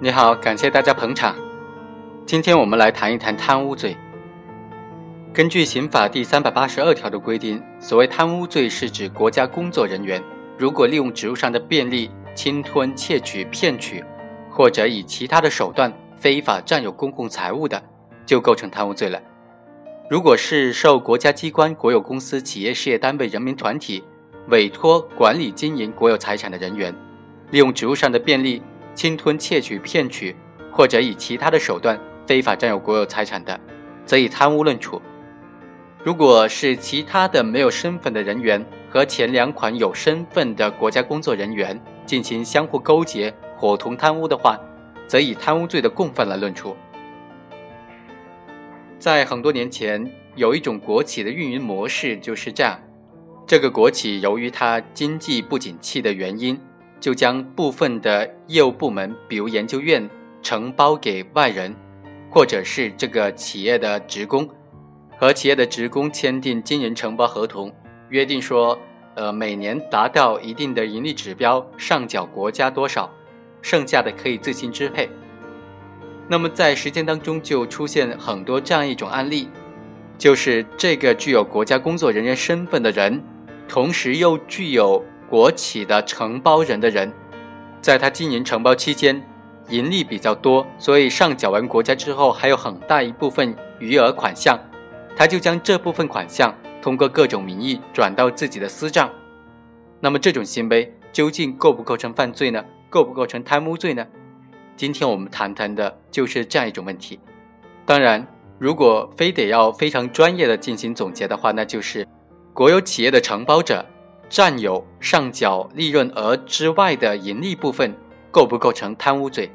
你好，感谢大家捧场。今天我们来谈一谈贪污罪。根据刑法第三百八十二条的规定，所谓贪污罪是指国家工作人员如果利用职务上的便利，侵吞、窃取、骗取，或者以其他的手段非法占有公共财物的，就构成贪污罪了。如果是受国家机关、国有公司、企业事业单位、人民团体委托管理经营国有财产的人员，利用职务上的便利。侵吞、窃取、骗取，或者以其他的手段非法占有国有财产的，则以贪污论处。如果是其他的没有身份的人员和前两款有身份的国家工作人员进行相互勾结、伙同贪污的话，则以贪污罪的共犯来论处。在很多年前，有一种国企的运营模式就是这样：这个国企由于它经济不景气的原因。就将部分的业务部门，比如研究院，承包给外人，或者是这个企业的职工，和企业的职工签订经营承包合同，约定说，呃，每年达到一定的盈利指标，上缴国家多少，剩下的可以自行支配。那么在实践当中就出现很多这样一种案例，就是这个具有国家工作人员身份的人，同时又具有。国企的承包人的人，在他经营承包期间，盈利比较多，所以上缴完国家之后，还有很大一部分余额款项，他就将这部分款项通过各种名义转到自己的私账。那么这种行为究竟构不构成犯罪呢？构不构成贪污罪呢？今天我们谈谈的就是这样一种问题。当然，如果非得要非常专业的进行总结的话，那就是国有企业的承包者。占有上缴利润额之外的盈利部分，构不构成贪污罪？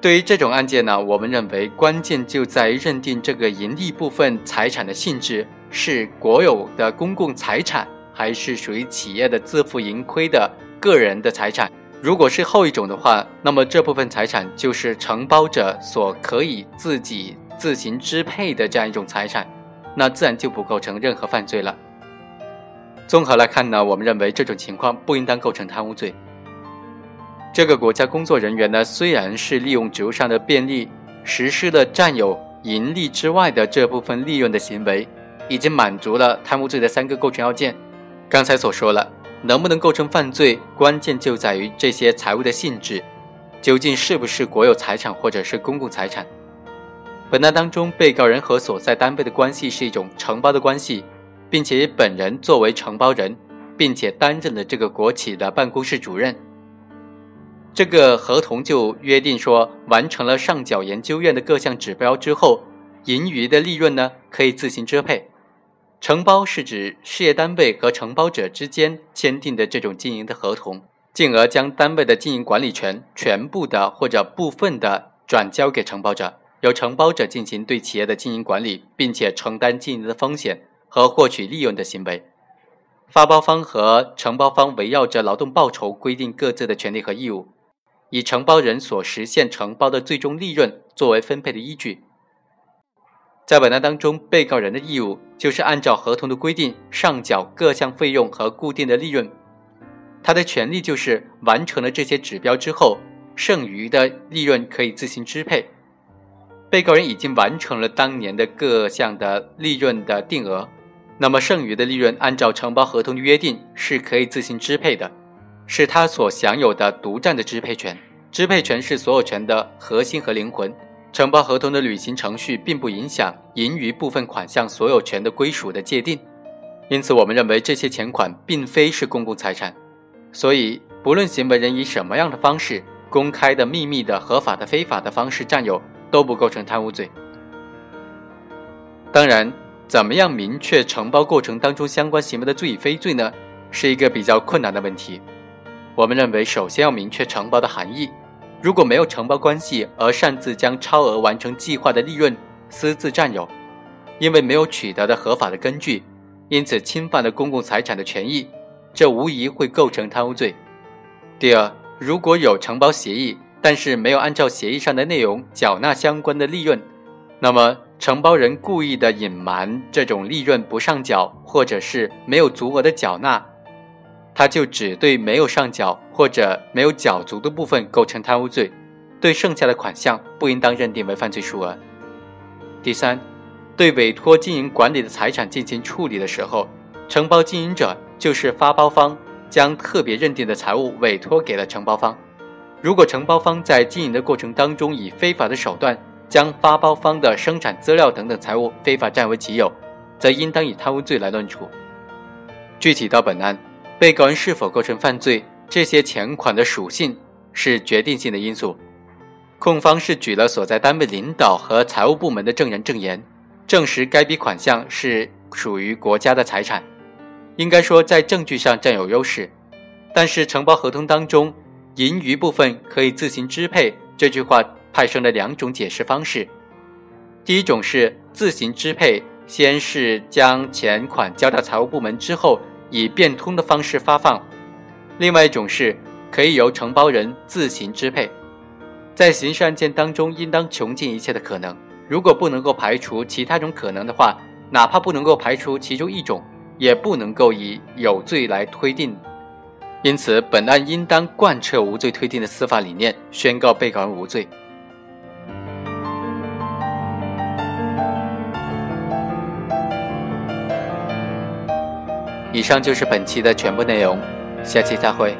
对于这种案件呢，我们认为关键就在于认定这个盈利部分财产的性质是国有的公共财产，还是属于企业的自负盈亏的个人的财产。如果是后一种的话，那么这部分财产就是承包者所可以自己自行支配的这样一种财产。那自然就不构成任何犯罪了。综合来看呢，我们认为这种情况不应当构成贪污罪。这个国家工作人员呢，虽然是利用职务上的便利，实施了占有盈利之外的这部分利润的行为，已经满足了贪污罪的三个构成要件。刚才所说了，能不能构成犯罪，关键就在于这些财物的性质，究竟是不是国有财产或者是公共财产。本案当中，被告人和所在单位的关系是一种承包的关系，并且本人作为承包人，并且担任了这个国企的办公室主任。这个合同就约定说，完成了上缴研究院的各项指标之后，盈余的利润呢可以自行支配。承包是指事业单位和承包者之间签订的这种经营的合同，进而将单位的经营管理权全部的或者部分的转交给承包者。由承包者进行对企业的经营管理，并且承担经营的风险和获取利润的行为。发包方和承包方围绕着劳动报酬规定各自的权利和义务，以承包人所实现承包的最终利润作为分配的依据。在本案当中，被告人的义务就是按照合同的规定上缴各项费用和固定的利润，他的权利就是完成了这些指标之后，剩余的利润可以自行支配。被告人已经完成了当年的各项的利润的定额，那么剩余的利润按照承包合同的约定是可以自行支配的，是他所享有的独占的支配权。支配权是所有权的核心和灵魂。承包合同的履行程序并不影响盈余部分款项所有权的归属的界定，因此我们认为这些钱款并非是公共财产，所以不论行为人以什么样的方式，公开的、秘密的、合法的、非法的方式占有。都不构成贪污罪。当然，怎么样明确承包过程当中相关行为的罪与非罪呢？是一个比较困难的问题。我们认为，首先要明确承包的含义。如果没有承包关系而擅自将超额完成计划的利润私自占有，因为没有取得的合法的根据，因此侵犯了公共财产的权益，这无疑会构成贪污罪。第二，如果有承包协议。但是没有按照协议上的内容缴纳相关的利润，那么承包人故意的隐瞒这种利润不上缴，或者是没有足额的缴纳，他就只对没有上缴或者没有缴足的部分构成贪污罪，对剩下的款项不应当认定为犯罪数额。第三，对委托经营管理的财产进行处理的时候，承包经营者就是发包方，将特别认定的财物委托给了承包方。如果承包方在经营的过程当中以非法的手段将发包方的生产资料等等财物非法占为己有，则应当以贪污罪来论处。具体到本案，被告人是否构成犯罪，这些钱款的属性是决定性的因素。控方是举了所在单位领导和财务部门的证人证言，证实该笔款项是属于国家的财产，应该说在证据上占有优势。但是承包合同当中。盈余部分可以自行支配，这句话派生了两种解释方式。第一种是自行支配，先是将钱款交到财务部门之后，以变通的方式发放；另外一种是可以由承包人自行支配。在刑事案件当中，应当穷尽一切的可能。如果不能够排除其他种可能的话，哪怕不能够排除其中一种，也不能够以有罪来推定。因此，本案应当贯彻无罪推定的司法理念，宣告被告人无罪。以上就是本期的全部内容，下期再会。